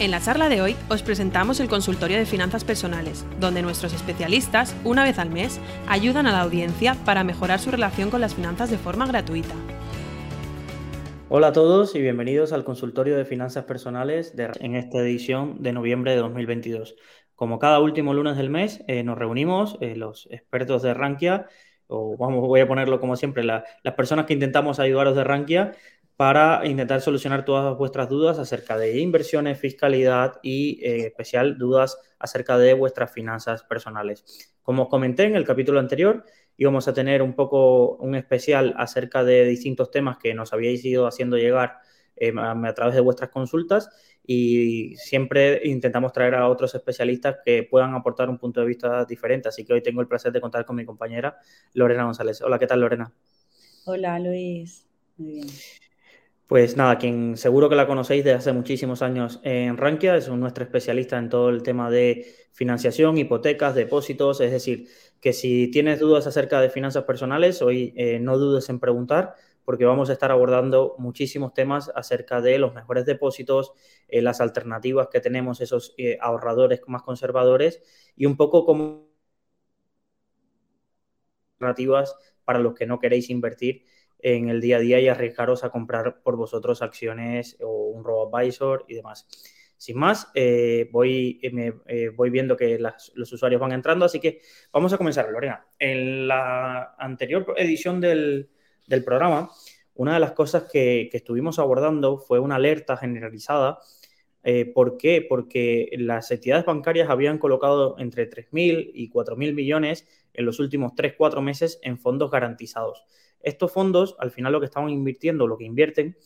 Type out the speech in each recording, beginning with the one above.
En la charla de hoy os presentamos el consultorio de finanzas personales, donde nuestros especialistas, una vez al mes, ayudan a la audiencia para mejorar su relación con las finanzas de forma gratuita. Hola a todos y bienvenidos al consultorio de finanzas personales en esta edición de noviembre de 2022. Como cada último lunes del mes, eh, nos reunimos eh, los expertos de Rankia, o vamos, voy a ponerlo como siempre, la, las personas que intentamos ayudaros de Rankia para intentar solucionar todas vuestras dudas acerca de inversiones, fiscalidad y en eh, especial dudas acerca de vuestras finanzas personales. Como os comenté en el capítulo anterior, íbamos a tener un poco un especial acerca de distintos temas que nos habíais ido haciendo llegar eh, a, través de vuestras consultas y siempre intentamos traer a otros especialistas que puedan aportar un punto de vista diferente. Así que hoy tengo el placer de contar con mi compañera Lorena González. Hola, ¿qué tal Lorena? Hola Luis, muy bien. Pues nada, quien seguro que la conocéis desde hace muchísimos años en Rankia, es nuestro especialista en todo el tema de financiación, hipotecas, depósitos, es decir, que si tienes dudas acerca de finanzas personales, hoy eh, no dudes en preguntar, porque vamos a estar abordando muchísimos temas acerca de los mejores depósitos, eh, las alternativas que tenemos, esos eh, ahorradores más conservadores y un poco como alternativas para los que no queréis invertir en el día a día y arriesgaros a comprar por vosotros acciones o un robo-advisor y demás. Sin más, eh, voy, eh, me, eh, voy viendo que los usuarios van entrando, así que vamos a comenzar, Lorena. En la anterior edición del, programa, una de las cosas que, que, estuvimos abordando fue una alerta generalizada. ¿Por qué? Porque las entidades bancarias habían colocado entre 3.000 y 4.000 millones en los últimos 3-4 meses en fondos garantizados. Estos fondos, al final, lo que estaban invirtiendo, lo que invierten,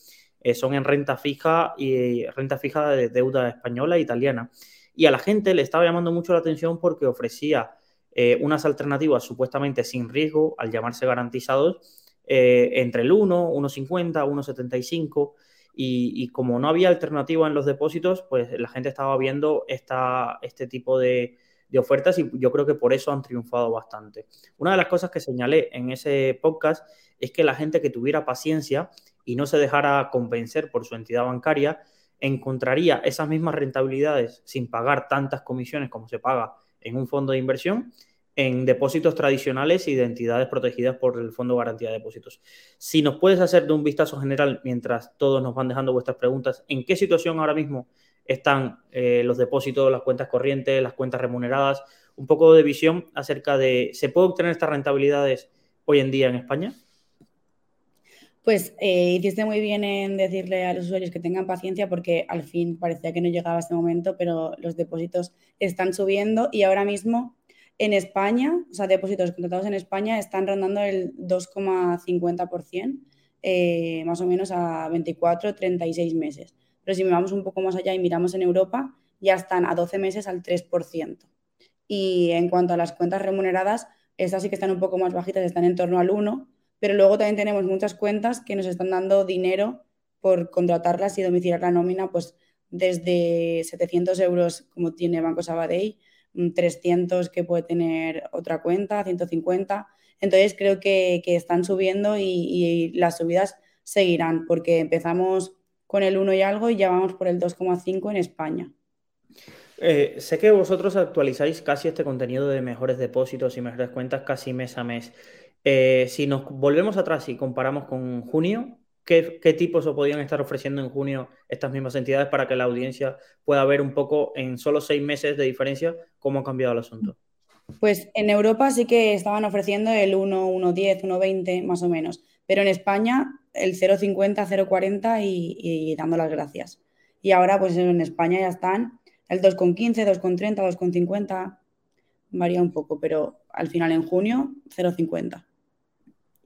eh, son en renta fija y renta fija de deuda española e italiana. Y a la gente le estaba llamando mucho la atención porque ofrecía eh, unas alternativas supuestamente sin riesgo, al llamarse garantizados, eh, entre el 1, 1,50, 1,75. Y, y, como no había alternativa en los depósitos, pues la gente estaba viendo esta, este tipo de, de ofertas y yo creo que por eso han triunfado bastante. Una de las cosas que señalé en ese podcast es que la gente que tuviera paciencia y no se dejara convencer por su entidad bancaria, encontraría esas mismas rentabilidades sin pagar tantas comisiones como se paga en un fondo de inversión en depósitos tradicionales y de entidades protegidas por el Fondo de Garantía de Depósitos. Si nos puedes hacer de un vistazo general mientras todos nos van dejando vuestras preguntas, ¿en qué situación ahora mismo están eh, los depósitos, las cuentas corrientes, las cuentas remuneradas? Un poco de visión acerca de, ¿se puede obtener estas rentabilidades hoy en día en España? Pues eh, hiciste muy bien en decirle a los usuarios que tengan paciencia porque al fin parecía que no llegaba este momento, pero los depósitos están subiendo y ahora mismo en España, o sea, depósitos contratados en España están rondando el 2,50%, eh, más o menos a 24, 36 meses. Pero si vamos un poco más allá y miramos en Europa, ya están a 12 meses al 3%. Y en cuanto a las cuentas remuneradas, estas sí que están un poco más bajitas, están en torno al 1%, pero luego también tenemos muchas cuentas que nos están dando dinero por contratarlas y domiciliar la nómina, pues desde 700 euros como tiene Banco Sabadell, 300 mm, que puede tener otra cuenta, 150. Entonces creo que, están subiendo y, las subidas seguirán porque empezamos con el 1 y algo y ya vamos por el 2,5 en España. Eh, sé que vosotros actualizáis casi este contenido de mejores depósitos y mejores cuentas casi mes a mes. Eh, si nos volvemos atrás y comparamos con junio, ¿qué, tipos o podían estar ofreciendo en junio estas mismas entidades para que la audiencia pueda ver un poco en solo seis meses de diferencia cómo ha cambiado el asunto? Pues en Europa sí que estaban ofreciendo el 1, 1,10, 1,20 más o menos, pero en España el 0,50, 0,40 y, dando las gracias. Y ahora pues en España ya están el 2,15, 2,30, 2,50, varía un poco, pero al final en junio 0,50.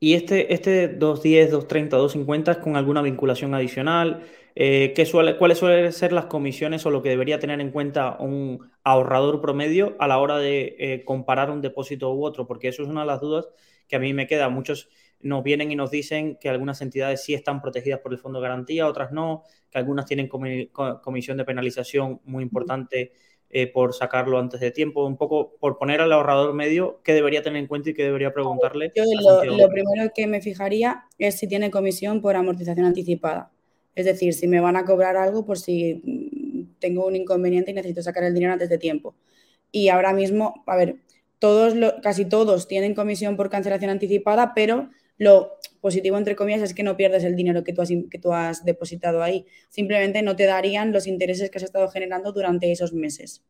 Y este, este 210, 230, 250 es con alguna vinculación adicional. Eh, suele, ¿Cuáles suelen ser las comisiones o lo que debería tener en cuenta un ahorrador promedio a la hora de eh, comparar un depósito u otro? Porque eso es una de las dudas que a mí me queda. Muchos nos vienen y nos dicen que algunas entidades sí están protegidas por el fondo de garantía, otras no, que algunas tienen comisión de penalización muy importante eh, por sacarlo antes de tiempo, un poco por poner al ahorrador medio qué debería tener en cuenta y qué debería preguntarle. Yo lo, primero que me fijaría es si tiene comisión por amortización anticipada. Es decir, si me van a cobrar algo por si mm, tengo un inconveniente y necesito sacar el dinero antes de tiempo. Y ahora mismo, a ver, todos, casi todos tienen comisión por cancelación anticipada, pero lo positivo, entre comillas, es que no pierdes el dinero que tú, has, que tú has depositado ahí. Simplemente no te darían los intereses que has estado generando durante esos meses.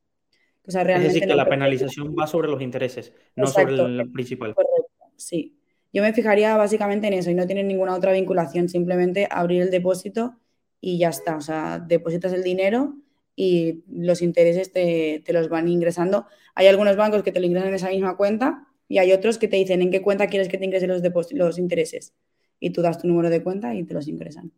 O sea, realmente es decir, que la penalización va sobre los intereses, no sobre el principal. Correcto, sí. Yo me fijaría básicamente en eso y no tiene ninguna otra vinculación, simplemente abrir el depósito y ya está. O sea, depositas el dinero y los intereses te, te los van ingresando. Hay algunos bancos que te lo ingresan en esa misma cuenta y hay otros que te dicen en qué cuenta quieres que te ingresen los, los intereses. Y tú das tu número de cuenta y te los ingresan.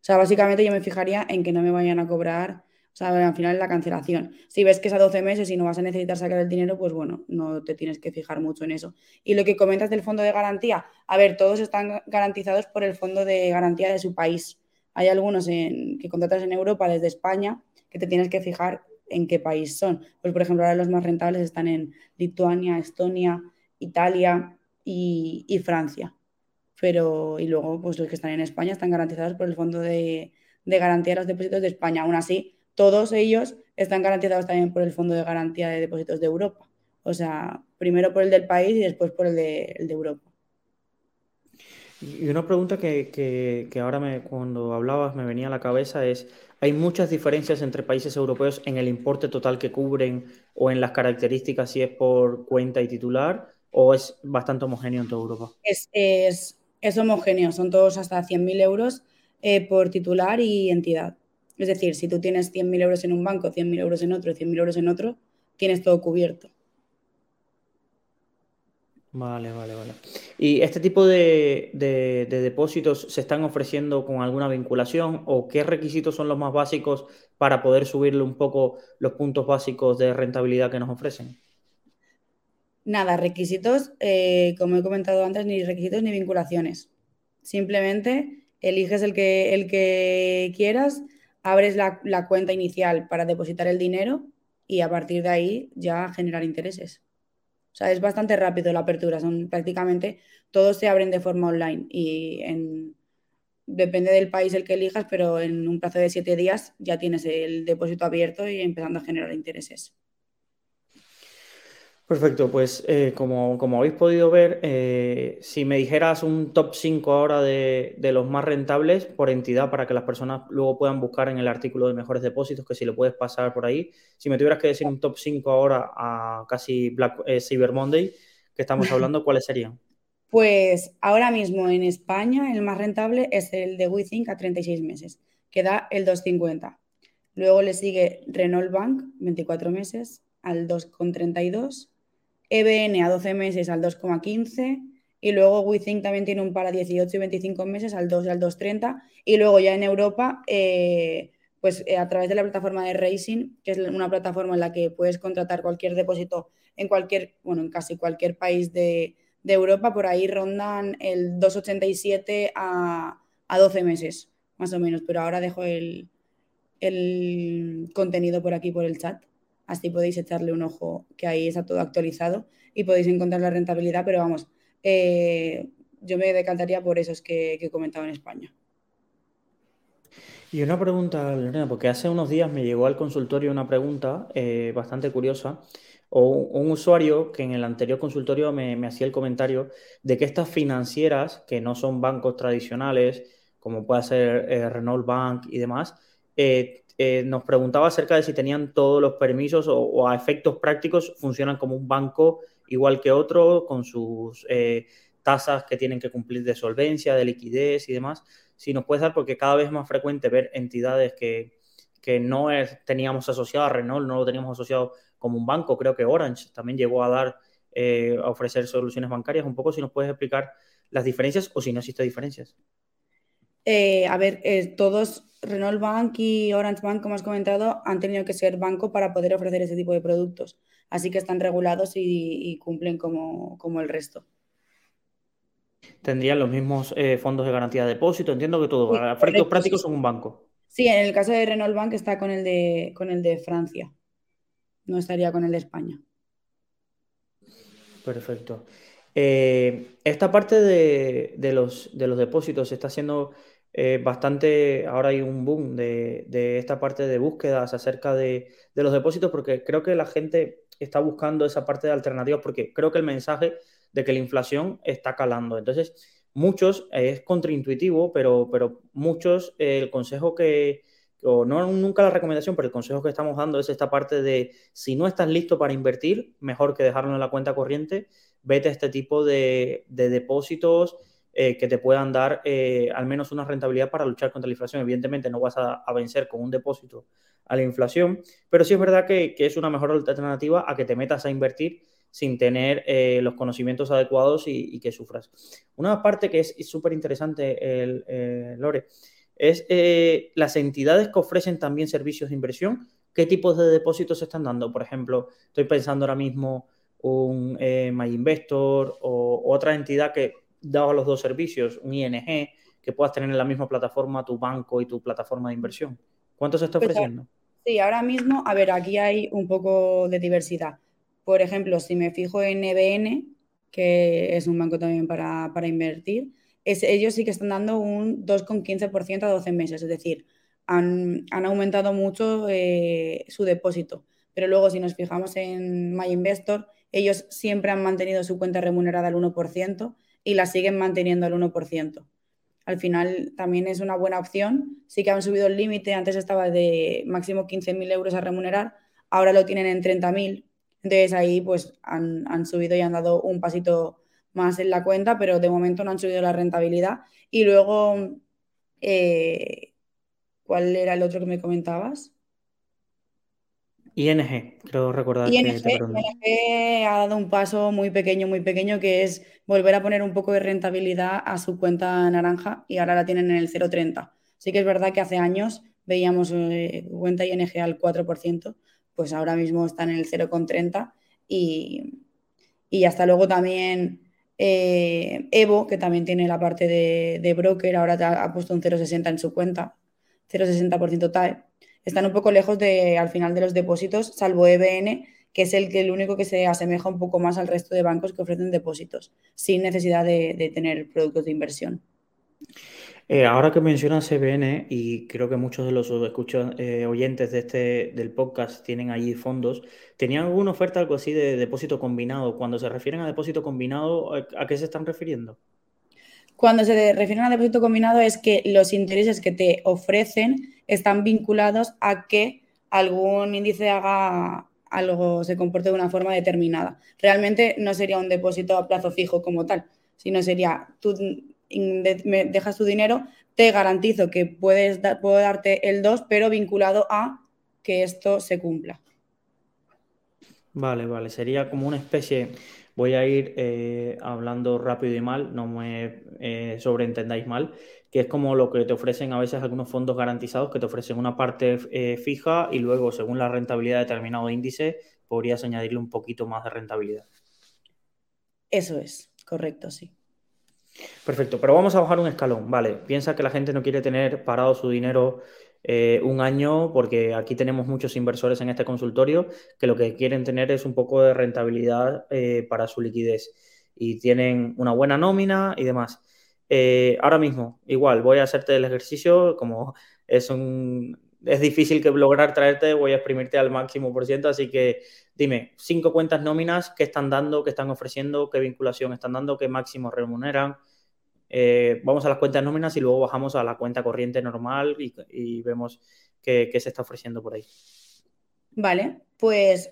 O sea, básicamente yo me fijaría en que no me vayan a cobrar, o sea, al final la cancelación. Si ves que es a 12 meses y no vas a necesitar sacar el dinero, pues bueno, no te tienes que fijar mucho en eso. Y lo que comentas del fondo de garantía, a ver, todos están garantizados por el fondo de garantía de su país. Hay algunos que contratas en Europa desde España que te tienes que fijar en qué país son. Pues, por ejemplo, ahora los más rentables están en Lituania, Estonia, Italia y, Francia. Pero, y luego, pues los que están en España están garantizados por el Fondo de, Garantía de los Depósitos de España. Aún así, todos ellos están garantizados también por el Fondo de Garantía de Depósitos de Europa. O sea, primero por el del país y después por el de, el de Europa. Y una pregunta que, que, ahora me, cuando hablabas me venía a la cabeza es, ¿hay muchas diferencias entre países europeos en el importe total que cubren o en las características si es por cuenta y titular o es bastante homogéneo en toda Europa? Es, es, es homogéneo, son todos hasta 100.000 euros eh, por titular y entidad. Es decir, si tú tienes 100.000 euros en un banco, 100.000 euros en otro, 100.000 euros en otro, tienes todo cubierto. Vale, vale, vale. ¿Y este tipo de, depósitos se están ofreciendo con alguna vinculación o qué requisitos son los más básicos para poder subirle un poco los puntos básicos de rentabilidad que nos ofrecen? Nada, requisitos, eh, como he comentado antes, ni requisitos ni vinculaciones. Simplemente eliges el que, el que quieras, abres la, la cuenta inicial para depositar el dinero y a partir de ahí ya generar intereses. Sea, es bastante rápido la apertura, son prácticamente todos se abren de forma online y en, depende del país el que elijas, pero en un plazo de siete días ya tienes el depósito abierto y empezando a generar intereses. Perfecto, pues eh, como, habéis podido ver, eh, si me dijeras un top 5 ahora de, los más rentables por entidad para que las personas luego puedan buscar en el artículo de mejores depósitos, que si lo puedes pasar por ahí, si me tuvieras que decir un top 5 ahora a casi Black, eh, Cyber Monday, que estamos hablando, ¿cuáles serían? Pues ahora mismo en España el más rentable es el de WeThink a 36 meses, que da el 2,50. Luego le sigue Renault Bank, 24 meses, al 2,32 EBN a 12 meses al 2,15 y luego WeThink también tiene un para 18 y 25 meses al 2 y al 2,30 y luego ya en Europa, eh, pues eh, a través de la plataforma de Racing, que es una plataforma en la que puedes contratar cualquier depósito en cualquier, bueno, en casi cualquier país de, Europa, por ahí rondan el 2,87 a, a 12 meses, más o menos, pero ahora dejo el, el contenido por aquí, por el chat. Así podéis echarle un ojo, que ahí está todo actualizado y podéis encontrar la rentabilidad, pero vamos, eh, yo me decantaría por esos que, he comentado en España. Y una pregunta, Lorena, porque hace unos días me llegó al consultorio una pregunta eh, bastante curiosa, o un usuario que en el anterior consultorio me, hacía el comentario de que estas financieras, que no son bancos tradicionales, como puede ser eh, Renault Bank y demás, nos preguntaba acerca de si tenían todos los permisos o, a efectos prácticos funcionan como un banco igual que otro, con sus eh, tasas que tienen que cumplir de solvencia, de liquidez y demás. Si nos puedes dar, porque cada vez es más frecuente ver entidades que, no teníamos asociado a Renault, no lo teníamos asociado como un banco, creo que Orange también llegó a dar, eh, a ofrecer soluciones bancarias. Un poco si nos puedes explicar las diferencias o si no existen diferencias. A ver, todos Renault Bank y Orange Bank, como has comentado, han tenido que ser banco para poder ofrecer ese tipo de productos. Así que están regulados y, cumplen como, el resto. Tendrían los mismos eh, fondos de garantía de depósito, entiendo que todo. a efectos prácticos son un banco. Sí, en el caso de Renault Bank está con el de, con el de Francia. No estaría con el de España. Perfecto. Eh, esta parte de, los, de, los, depósitos está siendo eh, bastante, ahora hay un boom de, esta parte de búsquedas acerca de, los depósitos, porque creo que la gente está buscando esa parte de alternativas, porque creo que el mensaje de que la inflación está calando. Entonces, muchos, es contraintuitivo, pero, pero muchos, el consejo que, o no nunca la recomendación, pero el consejo que estamos dando es esta parte de si no estás listo para invertir, mejor que dejarlo en la cuenta corriente, vete a este tipo de, de depósitos eh, que te puedan dar eh, al menos una rentabilidad para luchar contra la inflación. Evidentemente no vas a, vencer con un depósito a la inflación, pero sí es verdad que, es una mejor alternativa a que te metas a invertir sin tener eh, los conocimientos adecuados y, que sufras. Una parte que es súper interesante, Lore, es las entidades que ofrecen también servicios de inversión, qué tipos de depósitos se están dando. Por ejemplo, estoy pensando ahora mismo un MyInvestor o otra entidad que dado los dos servicios, un ING, que puedas tener en la misma plataforma tu banco y tu plataforma de inversión. ¿Cuánto se está pues, ofreciendo? Sí, ahora mismo, a ver, aquí hay un poco de diversidad. Por ejemplo, si me fijo en EBN, que es un banco también para, invertir, ellos sí que están dando un 2,15% a 12 meses, es decir, han, aumentado mucho eh, su depósito. Pero luego, si nos fijamos en MyInvestor, ellos siempre han mantenido su cuenta remunerada al 1%, y la siguen manteniendo al 1%. Al final también es una buena opción. Sí que han subido el límite, antes estaba de máximo 15.000 euros a remunerar, ahora lo tienen en 30.000. Entonces ahí pues han, subido y han dado un pasito más en la cuenta, pero de momento no han subido la rentabilidad. Y luego, eh, ¿cuál era el otro que me comentabas? ING, creo recordar. ING, ING ha dado un paso muy pequeño, muy pequeño, que es volver a poner un poco de rentabilidad a su cuenta naranja y ahora la tienen en el 0,30. Sí que es verdad que hace años veíamos eh, cuenta ING al 4%, pues ahora mismo está en el 0,30 y, y hasta luego también eh, Evo, que también tiene la parte de, de broker, ahora ha puesto un 0,60 en su cuenta, 0,60% TAE están un poco lejos de, al final de los depósitos, salvo EBN, que es el, que, el único que se asemeja un poco más al resto de bancos que ofrecen depósitos, sin necesidad de, tener productos de inversión. Eh, ahora que mencionas EBN, y creo que muchos de los eh, oyentes de este, del podcast tienen allí fondos, ¿tenían alguna oferta algo así de depósito combinado? Cuando se refieren a depósito combinado, ¿a qué se están refiriendo? Cuando se refieren a depósito combinado es que los intereses que te ofrecen están vinculados a que algún índice haga algo, se comporte de una forma determinada. Realmente no sería un depósito a plazo fijo como tal, sino sería tú me dejas tu dinero, te garantizo que puedes puedo darte el 2, pero vinculado a que esto se cumpla. Vale, vale, sería como una especie Voy a ir eh, hablando rápido y mal, no me eh, sobreentendáis mal, que es como lo que te ofrecen a veces algunos fondos garantizados, que te ofrecen una parte eh, fija y luego, según la rentabilidad de determinado índice, podrías añadirle un poquito más de rentabilidad. Eso es, correcto, sí. Perfecto, pero vamos a bajar un escalón, vale. Piensa que la gente no quiere tener parado su dinero eh, un año, porque aquí tenemos muchos inversores en este consultorio que lo que quieren tener es un poco de rentabilidad eh, para su liquidez y tienen una buena nómina y demás. Eh, ahora mismo, igual, voy a hacerte el ejercicio, como es un, es difícil que lograr traerte, voy a exprimirte al máximo por ciento, así que dime, cinco cuentas nóminas, ¿qué están dando, qué están ofreciendo, qué vinculación están dando, qué máximo remuneran? Eh, vamos a las cuentas nóminas y luego bajamos a la cuenta corriente normal y, vemos qué, se está ofreciendo por ahí. Vale, pues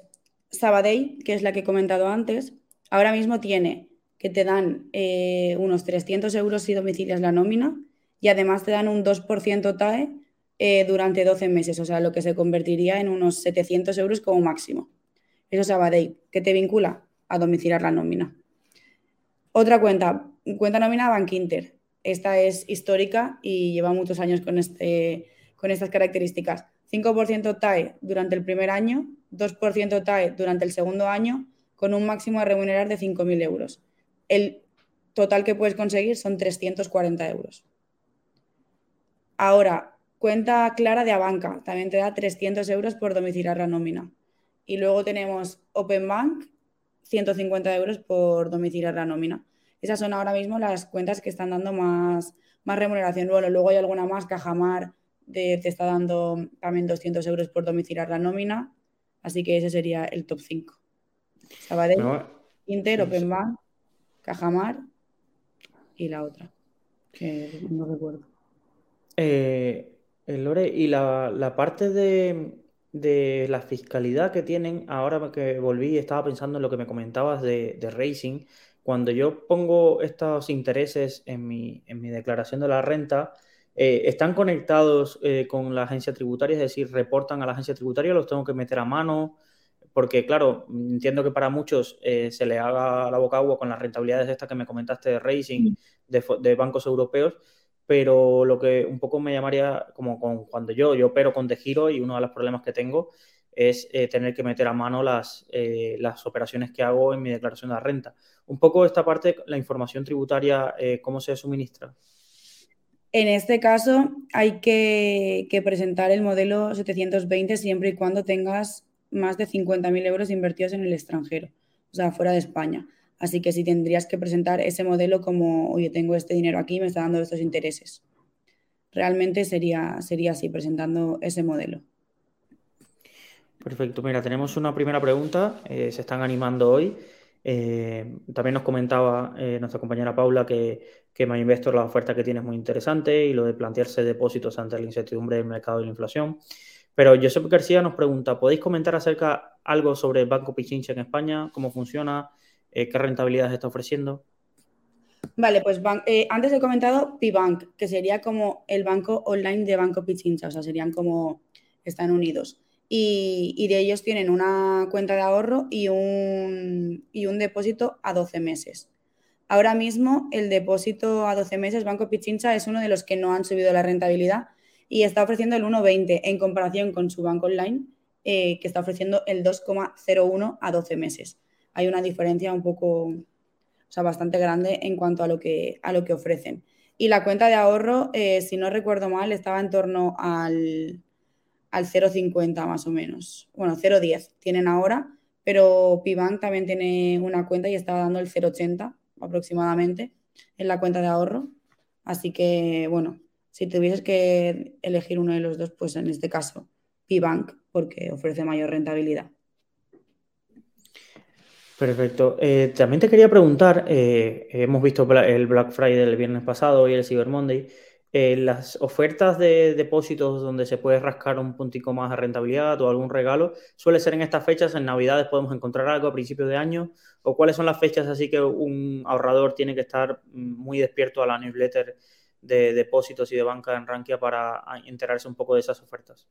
Sabadell, que es la que he comentado antes, ahora mismo tiene que te dan eh, unos 300 euros si domicilias la nómina y además te dan un 2% TAE eh, durante 12 meses, o sea, lo que se convertiría en unos 700 euros como máximo. Eso es Sabadell, que te vincula a domiciliar la nómina. Otra cuenta, cuenta nómina Bank Inter. Esta es histórica y lleva muchos años con, este, con estas características. 5% TAE durante el primer año, 2% TAE durante el segundo año, con un máximo a remunerar de 5.000 euros. El, total que puedes conseguir son 340 euros. Ahora, cuenta clara de Abanca, también te da 300 euros por domiciliar la nómina. Y luego tenemos Open Bank, 150 euros por domiciliar la nómina. Esas son ahora mismo las cuentas que están dando más, más remuneración. Bueno, luego hay alguna más, Cajamar te está dando también 200 euros por domiciliar la nómina. Así que ese sería el top 5. Sabadell, Inter, Open Bank, Cajamar y la otra, que no recuerdo. Eh, eh, Lore, y la, parte de, la fiscalidad que tienen, ahora que volví, estaba pensando en lo que me comentabas de, Racing. Cuando yo pongo estos intereses en mi, en mi declaración de la renta, eh, ¿están conectados con la agencia tributaria? Es decir, ¿reportan a la agencia tributaria? ¿Los tengo que meter a mano? Porque claro, entiendo que para muchos eh, se le haga la boca agua con las rentabilidades estas que me comentaste de racing de, bancos europeos, pero lo que un poco me llamaría, como con, cuando yo, yo opero con De Giro y uno de los problemas que tengo es eh, tener que meter a mano las, eh, las operaciones que hago en mi declaración de la renta. Un poco esta parte, la información tributaria, ¿cómo se suministra? En este caso hay que, que, presentar el modelo 720 siempre y cuando tengas más de 50.000 euros invertidos en el extranjero, o sea, fuera de España. Así que si tendrías que presentar ese modelo como, oye, tengo este dinero aquí, me está dando estos intereses. Realmente sería, sería así, presentando ese modelo. Perfecto. Mira, tenemos una primera pregunta. Eh, se están animando hoy. Eh, también nos comentaba eh, nuestra compañera Paula que, que MyInvestor la oferta que tiene es muy interesante y lo de plantearse depósitos ante la incertidumbre del mercado y la inflación. Pero Josep García nos pregunta, ¿podéis comentar acerca algo sobre Banco Pichincha en España? ¿Cómo funciona? Eh, ¿Qué rentabilidad está ofreciendo? Vale, pues eh, antes he comentado Pibank, que sería como el banco online de Banco Pichincha, o sea, serían como, están unidos. Y, de ellos tienen una cuenta de ahorro y un, y un depósito a 12 meses. Ahora mismo el depósito a 12 meses, Banco Pichincha, es uno de los que no han subido la rentabilidad y está ofreciendo el 1,20 en comparación con su banco online, eh, que está ofreciendo el 2,01 a 12 meses. Hay una diferencia un poco, o sea, bastante grande en cuanto a lo que, a lo que ofrecen. Y la cuenta de ahorro, eh, si no recuerdo mal, estaba en torno al, al 0,50 más o menos. Bueno, 0,10 tienen ahora, pero Pibank también tiene una cuenta y estaba dando el 0,80 aproximadamente en la cuenta de ahorro. Así que, bueno, si tuvieses que elegir uno de los dos, pues en este caso, P-Bank, porque ofrece mayor rentabilidad. Perfecto. Eh, también te quería preguntar, eh, hemos visto el Black Friday el viernes pasado y el Cyber Monday, eh, las ofertas de depósitos donde se puede rascar un puntico más de rentabilidad o algún regalo, ¿suele ser en estas fechas? ¿En Navidades podemos encontrar algo a principios de año? ¿O cuáles son las fechas así que un ahorrador tiene que estar muy despierto a la newsletter de depósitos y de banca en Rankia para enterarse un poco de esas ofertas?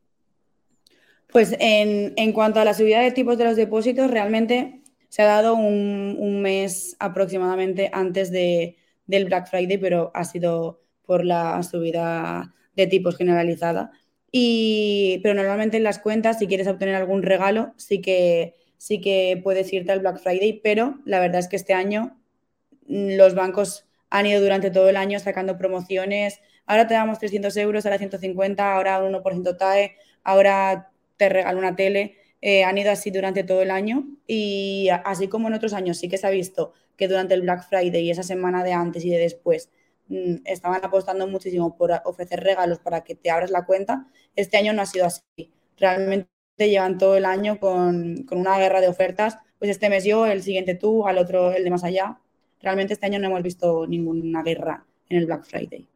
Pues en, cuanto a la subida de tipos de los depósitos, realmente se ha dado un, mes aproximadamente antes de, del Black Friday, pero ha sido por la subida de tipos generalizada. Y, pero normalmente en las cuentas, si quieres obtener algún regalo, sí que, sí que puedes irte al Black Friday, pero la verdad es que este año los bancos han ido durante todo el año sacando promociones. Ahora te damos 300 euros, ahora 150, ahora 1% TAE, ahora te regalo una tele. Eh, han ido así durante todo el año y así como en otros años sí que se ha visto que durante el Black Friday y esa semana de antes y de después mm, estaban apostando muchísimo por ofrecer regalos para que te abras la cuenta, este año no ha sido así. Realmente llevan todo el año con, con una guerra de ofertas, pues este mes yo, el siguiente tú, al otro el de más allá, realmente este año no hemos visto ninguna guerra en el Black Friday.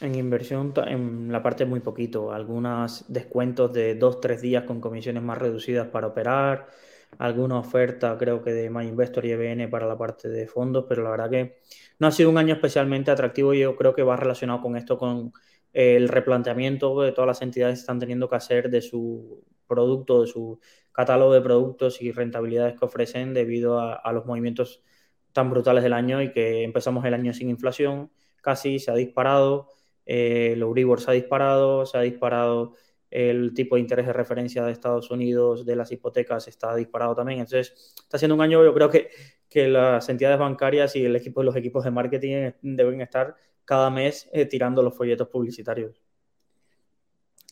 En inversión, en la parte muy poquito, algunos descuentos de dos, tres días con comisiones más reducidas para operar, alguna oferta creo que de MyInvestor y EBN para la parte de fondos, pero la verdad que no ha sido un año especialmente atractivo y yo creo que va relacionado con esto, con el replanteamiento de todas las entidades están teniendo que hacer de su producto, de su catálogo de productos y rentabilidades que ofrecen debido a, los movimientos tan brutales del año y que empezamos el año sin inflación, casi se ha disparado, eh, el Euribor se ha disparado, se ha disparado el tipo de interés de referencia de Estados Unidos de las hipotecas está disparado también. Entonces, está siendo un año, yo creo que, que las entidades bancarias y el equipo, los equipos de marketing deben estar cada mes eh, tirando los folletos publicitarios.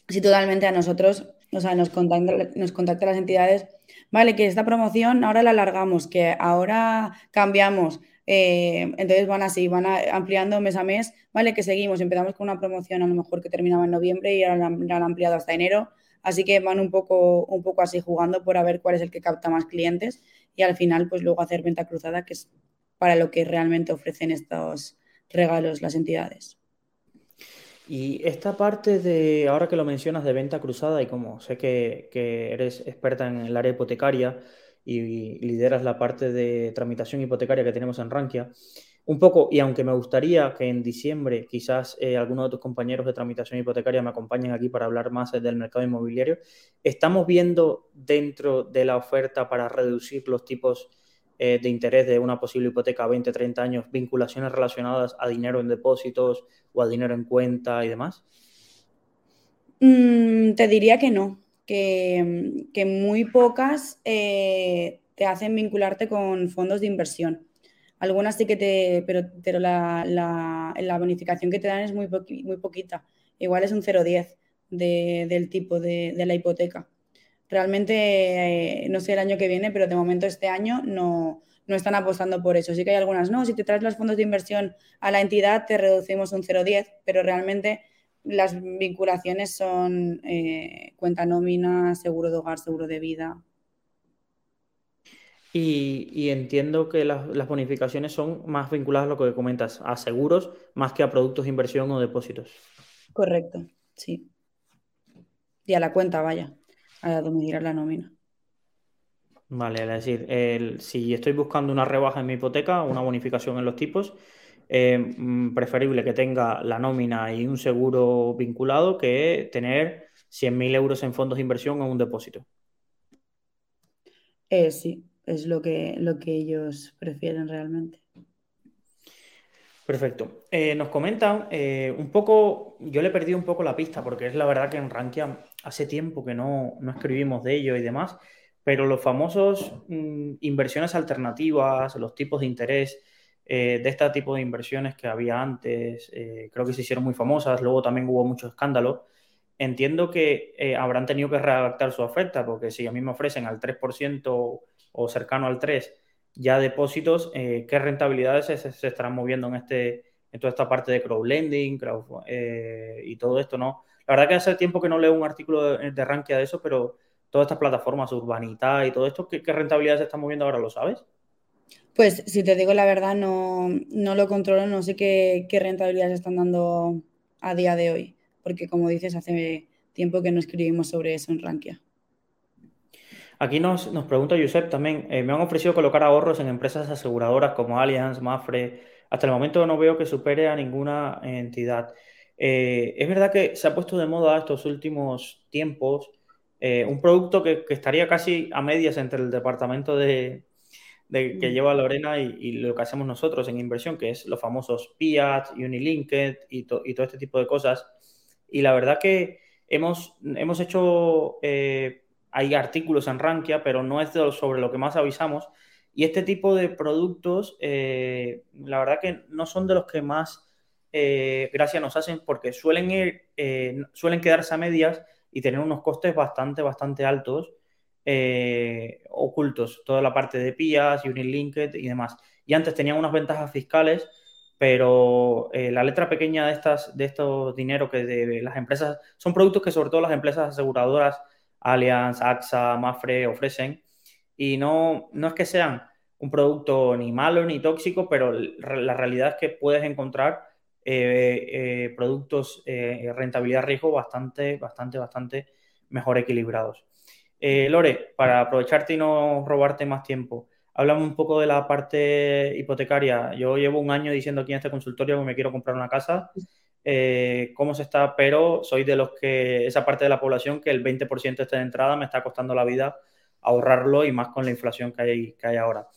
Sí, totalmente. A nosotros, o sea, nos contactan, nos las entidades, vale, que esta promoción ahora la alargamos, que ahora cambiamos. Eh, entonces van así, van ampliando mes a mes, vale, que seguimos. Empezamos con una promoción a lo mejor que terminaba en noviembre y ahora la, han ampliado hasta enero. Así que van un poco, un poco así jugando por ver cuál es el que capta más clientes y al final, pues luego hacer venta cruzada, que es para lo que realmente ofrecen estos regalos las entidades. Y esta parte de, ahora que lo mencionas, de venta cruzada, y como sé que, eres experta en el área hipotecaria y, lideras la parte de tramitación hipotecaria que tenemos en Rankia, un poco, y aunque me gustaría que en diciembre quizás eh, algunos de tus compañeros de tramitación hipotecaria me acompañen aquí para hablar más del mercado inmobiliario, estamos viendo dentro de la oferta para reducir los tipos eh, de interés de una posible hipoteca a 20, 30 años, vinculaciones relacionadas a dinero en depósitos o a dinero en cuenta y demás? Mm, te diría que no, que, muy pocas eh, te hacen vincularte con fondos de inversión. Algunas sí que te, pero, pero la, la, bonificación que te dan es muy, muy poquita. Igual es un 0,10 de, del tipo de, de la hipoteca realmente, eh, no sé el año que viene, pero de momento este año no, están apostando por eso. Sí que hay algunas, no, si te traes los fondos de inversión a la entidad te reducimos un 0,10, pero realmente las vinculaciones son eh, cuenta nómina, seguro de hogar, seguro de vida. Y, entiendo que las, las, bonificaciones son más vinculadas a lo que comentas, a seguros más que a productos de inversión o depósitos. Correcto, sí. Y a la cuenta, vaya a domiciliar la nómina. Vale, es decir, si estoy buscando una rebaja en mi hipoteca, una bonificación en los tipos, eh, mm, preferible que tenga la nómina y un seguro vinculado que tener 100.000 euros en fondos de inversión o un depósito. Eh, sí, es lo que, lo que ellos prefieren realmente. Perfecto. Eh, nos comentan eh, un poco, yo le he perdido un poco la pista porque es la verdad que en Rankia hace tiempo que no, escribimos de ello y demás, pero los famosos mm, inversiones alternativas, los tipos de interés eh, de este tipo de inversiones que había antes, creo que se hicieron muy famosas, luego también hubo mucho escándalo. Entiendo que habrán tenido que redactar su oferta porque si a mí me ofrecen al 3% o cercano al 3%, ya depósitos, eh, qué rentabilidades se, estarán moviendo en, este, en toda esta parte de crowdlending crowd, eh, y todo esto, ¿no? La verdad que hace tiempo que no leo un artículo de, de Rankia de eso, pero todas estas plataformas, Urbanita y todo esto, ¿qué, rentabilidades se están moviendo ahora? ¿Lo sabes? Pues si te digo la verdad, no, no lo controlo, no sé qué, qué rentabilidades están dando a día de hoy, porque como dices, hace tiempo que no escribimos sobre eso en Rankia. Aquí nos, pregunta Josep también, eh, me han ofrecido colocar ahorros en empresas aseguradoras como Allianz, Mafre. Hasta el momento no veo que supere a ninguna entidad. Eh, es verdad que se ha puesto de moda estos últimos tiempos eh, un producto que, estaría casi a medias entre el departamento de, que mm. lleva Lorena y, lo que hacemos nosotros en inversión, que es los famosos PIAT, Unilinked y, y todo este tipo de cosas. Y la verdad que hemos, hemos hecho hay artículos en Rankia, pero no es sobre lo que más avisamos. Y este tipo de productos, eh, la verdad que no son de los que más eh, gracia nos hacen porque suelen, ir, eh, suelen quedarse a medias y tener unos costes bastante, bastante altos, ocultos, toda la parte de PIAs, Unilinked y demás. Y antes tenían unas ventajas fiscales, pero la letra pequeña de, estas, de estos dineros que de las empresas, son productos que sobre todo las empresas aseguradoras Allianz, AXA, Mafre ofrecen. Y no, no es que sean un producto ni malo ni tóxico, pero la realidad es que puedes encontrar eh, eh, productos eh, rentabilidad-riesgo bastante, bastante, bastante mejor equilibrados. Lore, para aprovecharte y no robarte más tiempo, háblame un poco de la parte hipotecaria. Yo llevo un año diciendo aquí en este consultorio que me quiero comprar una casa cómo se está, pero soy de los que, esa parte de la población que el 20% está de entrada me está costando la vida ahorrarlo y más con la inflación que hay, que hay ahora.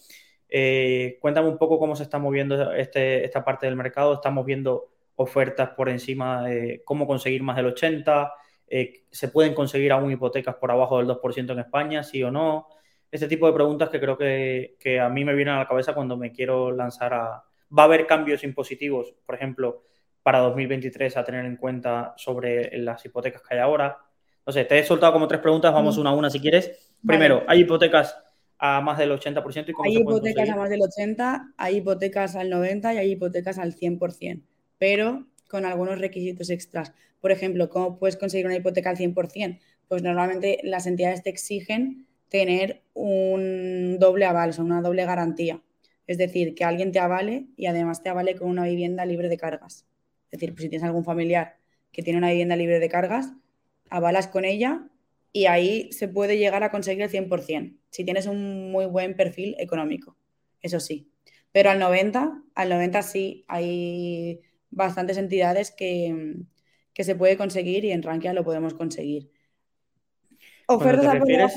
Eh, cuéntame un poco cómo se está moviendo este, esta parte del mercado. Estamos viendo ofertas por encima de cómo conseguir más del 80, eh, ¿se pueden conseguir aún hipotecas por abajo del 2% en España, sí o no? Este tipo de preguntas que creo que, que a mí me vienen a la cabeza cuando me quiero lanzar a... ¿Va a haber cambios impositivos, por ejemplo, para 2023 a tener en cuenta sobre las hipotecas que hay ahora? No sé, te he soltado como tres preguntas, vamos una a una si quieres. Primero, ¿hay hipotecas a más del 80%? ¿y hay hipotecas a más del 80%, hay hipotecas al 90% y hay hipotecas al 100%, pero con algunos requisitos extras. Por ejemplo, ¿cómo puedes conseguir una hipoteca al 100%? Pues normalmente las entidades te exigen tener un doble aval, o sea, una doble garantía. Es decir, que alguien te avale y además te avale con una vivienda libre de cargas. Es decir, pues si tienes algún familiar que tiene una vivienda libre de cargas, avalas con ella y ahí se puede llegar a conseguir el 100%, si tienes un muy buen perfil económico, eso sí. Pero al 90, al 90 sí, hay bastantes entidades que, se puede conseguir y en Rankia lo podemos conseguir. Ofertas cuando te refieres,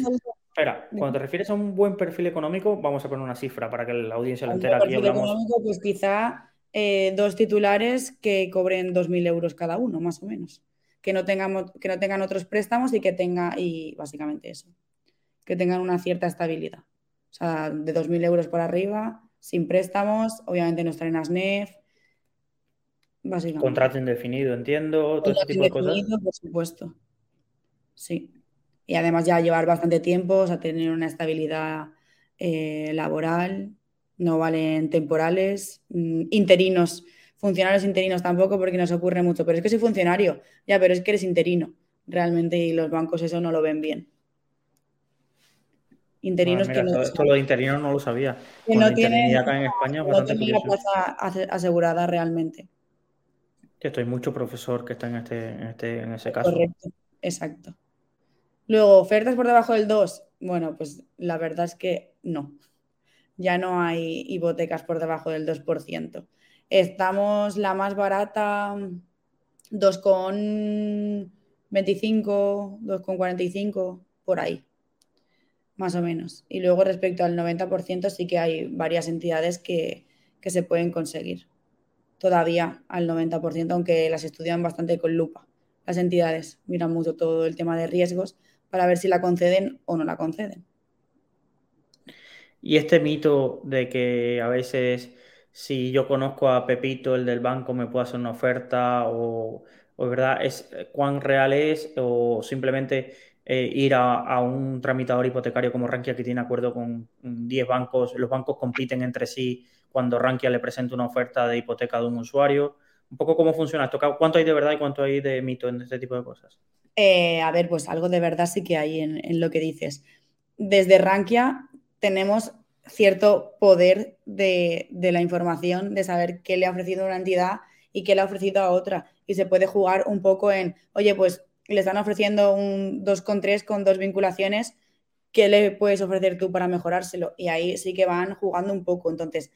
espera, cuando te refieres a un buen perfil económico, vamos a poner una cifra para que la audiencia lo entera. Hablamos... económico, pues quizá eh, dos titulares que cobren 2.000 euros cada uno, más o menos que no, tengamos, que no tengan otros préstamos y que tenga, y básicamente eso, que tengan una cierta estabilidad. O sea, de 2.000 euros por arriba, sin préstamos, obviamente no estar en ASNEF, básicamente. Contrato indefinido, entiendo, todo tipo de cosas. Por supuesto. Sí. Y además ya llevar bastante tiempo, o sea, tener una estabilidad eh, laboral, no valen temporales, mm, interinos funcionarios interinos tampoco porque nos ocurre mucho, pero es que soy funcionario, ya, pero es que eres interino realmente y los bancos eso no lo ven bien. Interinos que no, esto lo de interinos no lo sabía. Que no tiene, acá en España no tiene la plaza asegurada realmente. Que estoy mucho profesor que está en este, en, este, en ese caso. Correcto, exacto. Luego, ofertas por debajo del 2. Bueno, pues la verdad es que no. Ya no hay hipotecas por debajo del 2%. Estamos la más barata 2,25, 2,45, por ahí, más o menos. Y luego respecto al 90% sí que hay varias entidades que, se pueden conseguir todavía al 90%, aunque las estudian bastante con lupa. Las entidades miran mucho todo el tema de riesgos para ver si la conceden o no la conceden. Y este mito de que a veces si yo conozco a Pepito, el del banco, me puede hacer una oferta o, verdad, es eh, cuán real es o simplemente eh, ir a, un tramitador hipotecario como Rankia que tiene acuerdo con 10 bancos, los bancos compiten entre sí cuando Rankia le presenta una oferta de hipoteca de un usuario. Un poco cómo funciona esto, cuánto hay de verdad y cuánto hay de mito en este tipo de cosas. Eh, a ver, pues algo de verdad sí que hay en, en lo que dices. Desde Rankia tenemos cierto poder de, la información, de saber qué le ha ofrecido una entidad y qué le ha ofrecido a otra. Y se puede jugar un poco en, oye, pues le están ofreciendo un 2,3 con dos vinculaciones, ¿qué le puedes ofrecer tú para mejorárselo? Y ahí sí que van jugando un poco. Entonces,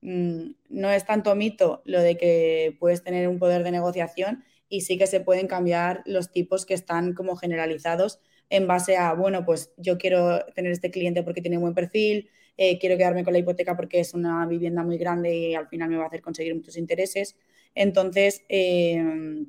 mm, no es tanto mito lo de que puedes tener un poder de negociación y sí que se pueden cambiar los tipos que están como generalizados en base a, bueno, pues yo quiero tener este cliente porque tiene un buen perfil, eh, quiero quedarme con la hipoteca porque es una vivienda muy grande y al final me va a hacer conseguir muchos intereses. Entonces, eh,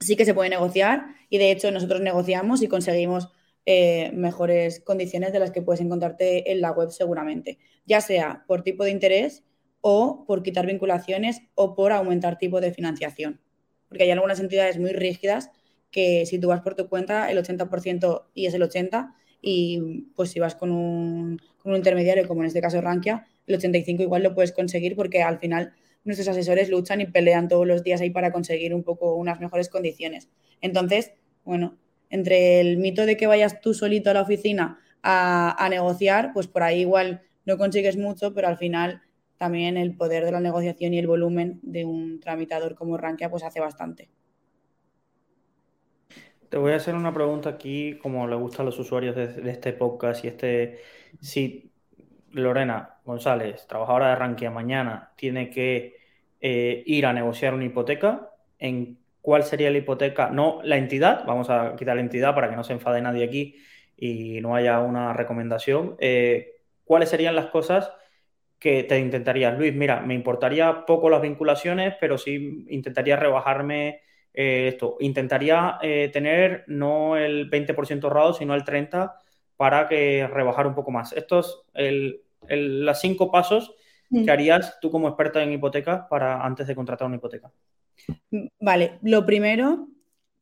sí que se puede negociar y de hecho nosotros negociamos y conseguimos eh, mejores condiciones de las que puedes encontrarte en la web seguramente, ya sea por tipo de interés o por quitar vinculaciones o por aumentar tipo de financiación. Porque hay algunas entidades muy rígidas que si tú vas por tu cuenta, el 80% y es el 80%, y pues si vas con un, intermediario, como en este caso Rankia, el 85 igual lo puedes conseguir porque al final nuestros asesores luchan y pelean todos los días ahí para conseguir un poco unas mejores condiciones. Entonces, bueno, entre el mito de que vayas tú solito a la oficina a, a negociar, pues por ahí igual no consigues mucho, pero al final también el poder de la negociación y el volumen de un tramitador como Rankia pues hace bastante. Te voy a hacer una pregunta aquí, como le gusta a los usuarios de, este podcast y este, si Lorena González, trabajadora de Rankia, mañana tiene que eh, ir a negociar una hipoteca, ¿en cuál sería la hipoteca? No la entidad, vamos a quitar la entidad para que no se enfade nadie aquí y no haya una recomendación. Eh, ¿Cuáles serían las cosas que te intentarías? Luis, mira, me importaría poco las vinculaciones, pero sí intentaría rebajarme eh, esto, intentaría tener no el 20% ahorrado, sino el 30% para que rebajar un poco más. Estos, el, los cinco pasos que mm. harías tú como experta en hipotecas para antes de contratar una hipoteca. Vale, lo primero,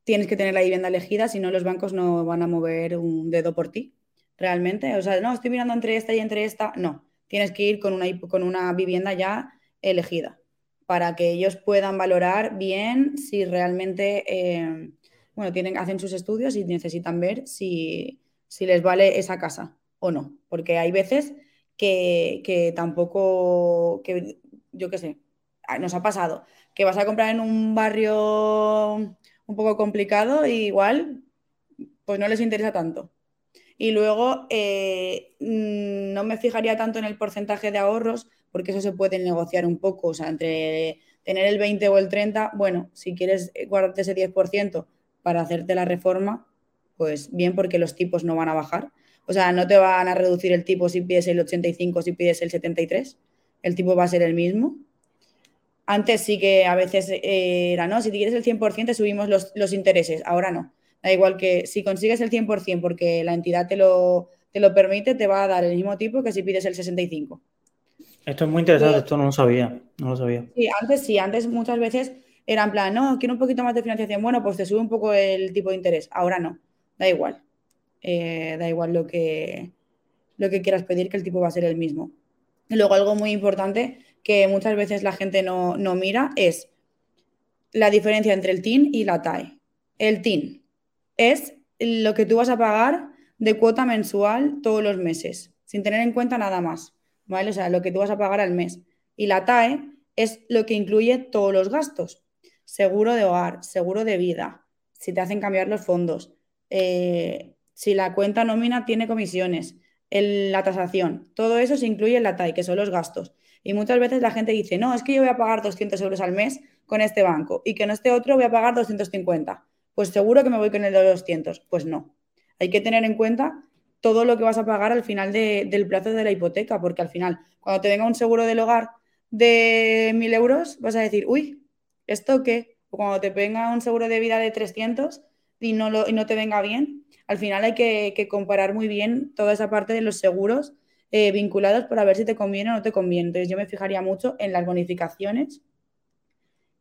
tienes que tener la vivienda elegida, si no los bancos no van a mover un dedo por ti, realmente. O sea, no, estoy mirando entre esta y entre esta, no. Tienes que ir con una, con una vivienda ya elegida para que ellos puedan valorar bien si realmente, eh, bueno, tienen, hacen sus estudios y necesitan ver si, si les vale esa casa o no. Porque hay veces que, tampoco, que yo qué sé, nos ha pasado que vas a comprar en un barrio un poco complicado igual pues no les interesa tanto. Y luego eh, mm, no me fijaría tanto en el porcentaje de ahorros porque eso se puede negociar un poco, o sea, entre tener el 20 o el 30, bueno, si quieres guardarte ese 10% para hacerte la reforma, pues bien porque los tipos no van a bajar. O sea, no te van a reducir el tipo si pides el 85, si pides el 73, el tipo va a ser el mismo. Antes sí que a veces eh, era, ¿no? Si quieres el 100% te subimos los, intereses, ahora no. Da igual que si consigues el 100% porque la entidad te lo, te lo permite, te va a dar el mismo tipo que si pides el 65. Esto es muy interesante, esto no lo sabía, no lo sabía. Sí, antes sí, antes muchas veces era en plan, no, quiero un poquito más de financiación, bueno, pues te sube un poco el tipo de interés, ahora no, da igual, eh, da igual lo que, lo que quieras pedir, que el tipo va a ser el mismo. Y luego algo muy importante que muchas veces la gente no, mira es la diferencia entre el TIN y la TAE. El TIN es lo que tú vas a pagar de cuota mensual todos los meses, sin tener en cuenta nada más, ¿vale? O sea, lo que tú vas a pagar al mes. Y la TAE es lo que incluye todos los gastos. Seguro de hogar, seguro de vida, si te hacen cambiar los fondos, eh, si la cuenta nómina tiene comisiones, la tasación, todo eso se incluye en la TAE, que son los gastos. Y muchas veces la gente dice, no, es que yo voy a pagar 200 euros al mes con este banco y que en este otro voy a pagar 250. Pues seguro que me voy con el de 200. Pues no. Hay que tener en cuenta todo lo que vas a pagar al final del plazo de la hipoteca, porque al final, cuando te venga un seguro del hogar de 1.000 euros, vas a decir, uy, ¿esto qué? O cuando te venga un seguro de vida de 300 y no, lo, y no te venga bien, al final hay que, comparar muy bien toda esa parte de los seguros eh, vinculados para ver si te conviene o no te conviene. Entonces yo me fijaría mucho en las bonificaciones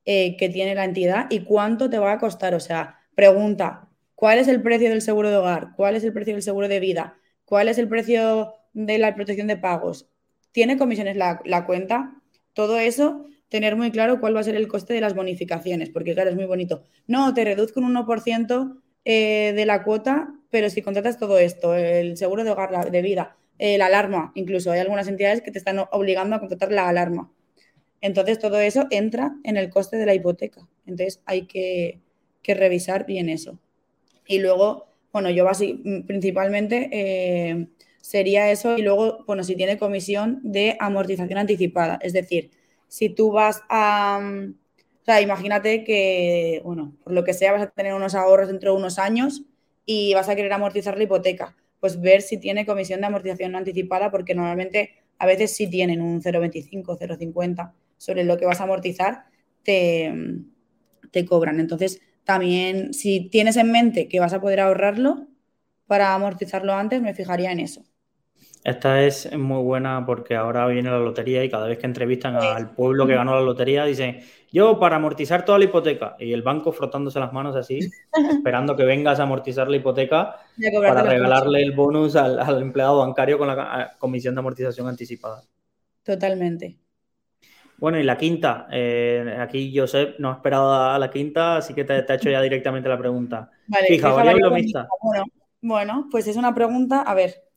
eh, que tiene la entidad y cuánto te va a costar. O sea, pregunta, ¿cuál es el precio del seguro de hogar? ¿Cuál es el precio del seguro de vida? ¿Cuál es el precio de la protección de pagos? ¿Tiene comisiones la, cuenta? Todo eso, tener muy claro cuál va a ser el coste de las bonificaciones, porque claro, es muy bonito. No, te reduzco un 1% eh, de la cuota, pero si contratas todo esto, el seguro de hogar, de vida, eh, la alarma, incluso hay algunas entidades que te están obligando a contratar la alarma. Entonces todo eso entra en el coste de la hipoteca. Entonces hay que, revisar bien eso. Y luego, bueno, yo así, principalmente eh, sería eso y luego, bueno, si tiene comisión de amortización anticipada. Es decir, si tú vas a... O sea, imagínate que, bueno, por lo que sea, vas a tener unos ahorros dentro de unos años y vas a querer amortizar la hipoteca pues ver si tiene comisión de amortización anticipada, porque normalmente a veces sí tienen un 0,25, 0,50 sobre lo que vas a amortizar, te, te cobran. Entonces, también si tienes en mente que vas a poder ahorrarlo para amortizarlo antes, me fijaría en eso. Esta es muy buena porque ahora viene la lotería y cada vez que entrevistan al pueblo que ganó la lotería dicen, yo para amortizar toda la hipoteca y el banco frotándose las manos así, esperando que vengas a amortizar la hipoteca para regalarle el bonus al, empleado bancario con la comisión de amortización anticipada. Totalmente. Bueno, y la quinta, eh, aquí Josep no ha esperado a la quinta, así que te, ha hecho ya directamente la pregunta. Vale, fija, variable mixta. Bueno, bueno, pues es una pregunta, a ver,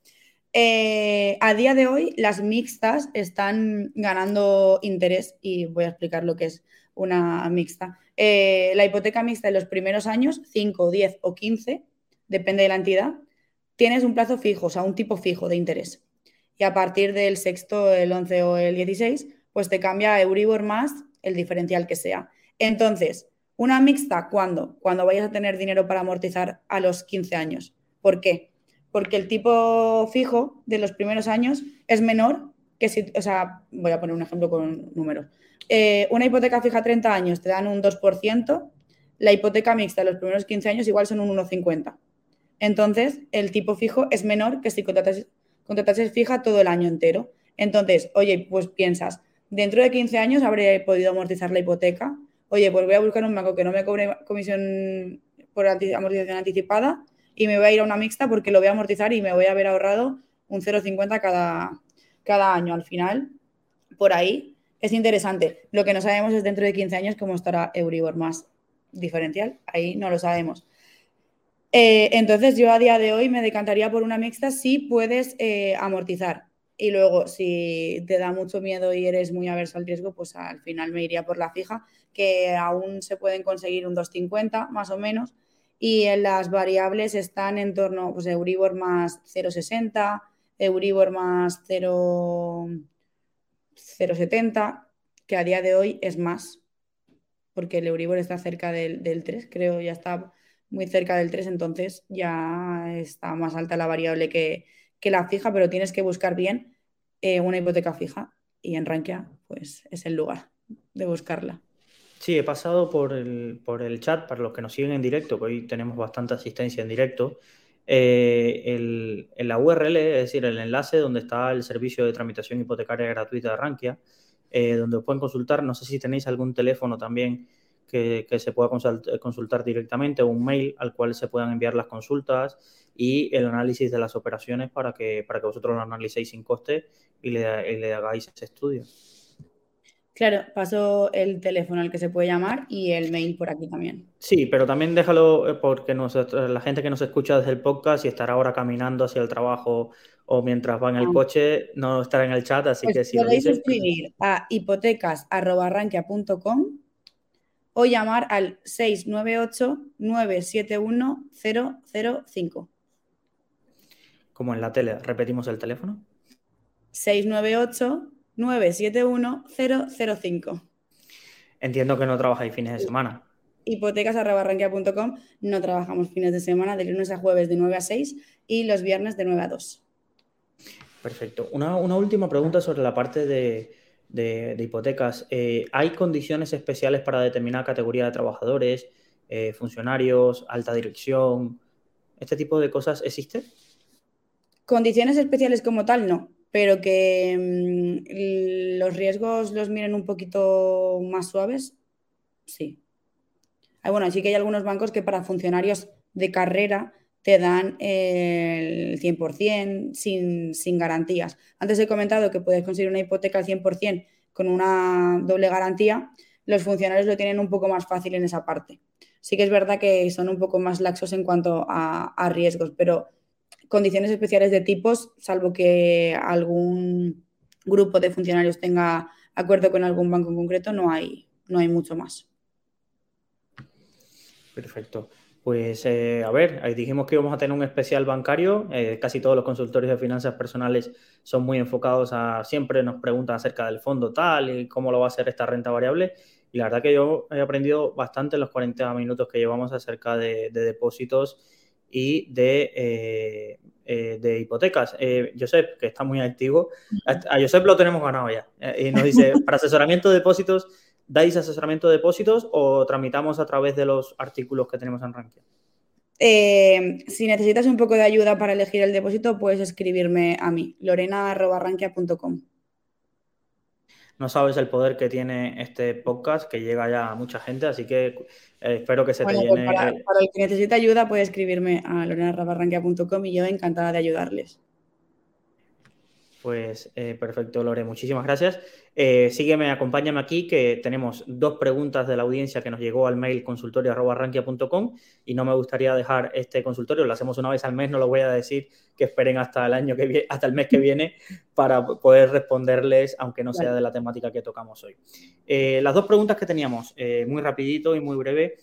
eh, a día de hoy, las mixtas están ganando interés y voy a explicar lo que es una mixta. Eh, la hipoteca mixta en los primeros años, 5, 10 o 15, depende de la entidad, tienes un plazo fijo, o sea, un tipo fijo de interés. Y a partir del sexto, el 11 o el 16, pues te cambia Euribor más el diferencial que sea. Entonces, una mixta, ¿cuándo? Cuando vayas a tener dinero para amortizar a los 15 años. ¿Por qué? Porque el tipo fijo de los primeros años es menor que si, o sea, voy a poner un ejemplo con números. Eh, una hipoteca fija a 30 años te dan un 2%, la hipoteca mixta los primeros 15 años igual son un 1,50. Entonces, el tipo fijo es menor que si contratases, fija todo el año entero. Entonces, oye, pues piensas, dentro de 15 años habré podido amortizar la hipoteca. Oye, pues voy a buscar un banco que no me cobre comisión por amortización anticipada y me voy a ir a una mixta porque lo voy a amortizar y me voy a haber ahorrado un 0,50 cada, cada año. Al final, por ahí es interesante. Lo que no sabemos es dentro de 15 años cómo estará Euribor más diferencial. Ahí no lo sabemos. Eh, entonces yo a día de hoy me decantaría por una mixta si puedes eh, amortizar. Y luego, si te da mucho miedo y eres muy averso al riesgo, pues al final me iría por la fija, que aún se pueden conseguir un 2,50 más o menos. Y en las variables están en torno, pues Euribor más 0,60, Euribor más 0,70, que a día de hoy es más, porque el Euribor está cerca del, del 3, creo, ya está muy cerca del 3, entonces ya está más alta la variable que, la fija, pero tienes que buscar bien eh, una hipoteca fija y en Rankia pues es el lugar de buscarla. Sí, he pasado por el, por el chat para los que nos siguen en directo, que hoy tenemos bastante asistencia en directo. Eh, el, en la URL, es decir, el enlace donde está el servicio de tramitación hipotecaria gratuita de Rankia, eh, donde pueden consultar. No sé si tenéis algún teléfono también que, se pueda consultar directamente o un mail al cual se puedan enviar las consultas y el análisis de las operaciones para que, para que vosotros lo analicéis sin coste y le, hagáis ese estudio. Claro, paso el teléfono al que se puede llamar y el mail por aquí también. Sí, pero también déjalo eh, porque la gente que nos escucha desde el podcast y estará ahora caminando hacia el trabajo o mientras va en el ah. coche, no estará en el chat, así pues que si podéis escribir a hipotecas.arranquia.com o llamar al 698-971-005. Como en la tele, repetimos el teléfono. 698-971-005. Entiendo que no trabajáis fines de semana. Hipotecas.com no trabajamos fines de semana, de lunes a jueves de 9 a 6 y los viernes de 9 a 2. Perfecto. una última pregunta sobre la parte de, de, hipotecas, eh, ¿hay condiciones especiales para determinada categoría de trabajadores, eh, funcionarios, alta dirección? ¿Este tipo de cosas existe? Condiciones especiales como tal, no, pero que mm, los riesgos los miren un poquito más suaves, sí. Ah, bueno, sí que hay algunos bancos que para funcionarios de carrera te dan el 100% sin, sin garantías. Antes he comentado que puedes conseguir una hipoteca al 100% con una doble garantía. Los funcionarios lo tienen un poco más fácil en esa parte. Sí que es verdad que son un poco más laxos en cuanto a, riesgos, pero condiciones especiales de tipos, salvo que algún grupo de funcionarios tenga acuerdo con algún banco en concreto, no hay, no hay mucho más. Perfecto. Pues eh, a ver, dijimos que íbamos a tener un especial bancario. Eh, casi todos los consultorios de finanzas personales son muy enfocados a, siempre nos preguntan acerca del fondo tal y cómo lo va a hacer esta renta variable. Y la verdad que yo he aprendido bastante en los 40 minutos que llevamos acerca de, depósitos y de, eh, de hipotecas. Josep, que está muy activo, a, Josep lo tenemos ganado ya. y nos dice, para asesoramiento de depósitos ¿Dais asesoramiento de depósitos o tramitamos a través de los artículos que tenemos en Rankia? Eh, si necesitas un poco de ayuda para elegir el depósito, puedes escribirme a mí, lorena.rankia.com. No sabes el poder que tiene este podcast, que llega ya a mucha gente, así que eh, espero que se te pues llene. para, el que necesite ayuda, puede escribirme a lorena.rankia.com y yo encantada de ayudarles. Pues eh, perfecto, Lore, muchísimas gracias. Eh, sígueme, acompáñame aquí, que tenemos dos preguntas de la audiencia que nos llegó al mail consultorio.rankia.com y no me gustaría dejar este consultorio, lo hacemos una vez al mes, no lo voy a decir que esperen hasta el año que viene, hasta el mes que viene para poder responderles, aunque no sea de la temática que tocamos hoy. Eh, las dos preguntas que teníamos, muy rapidito y muy breve.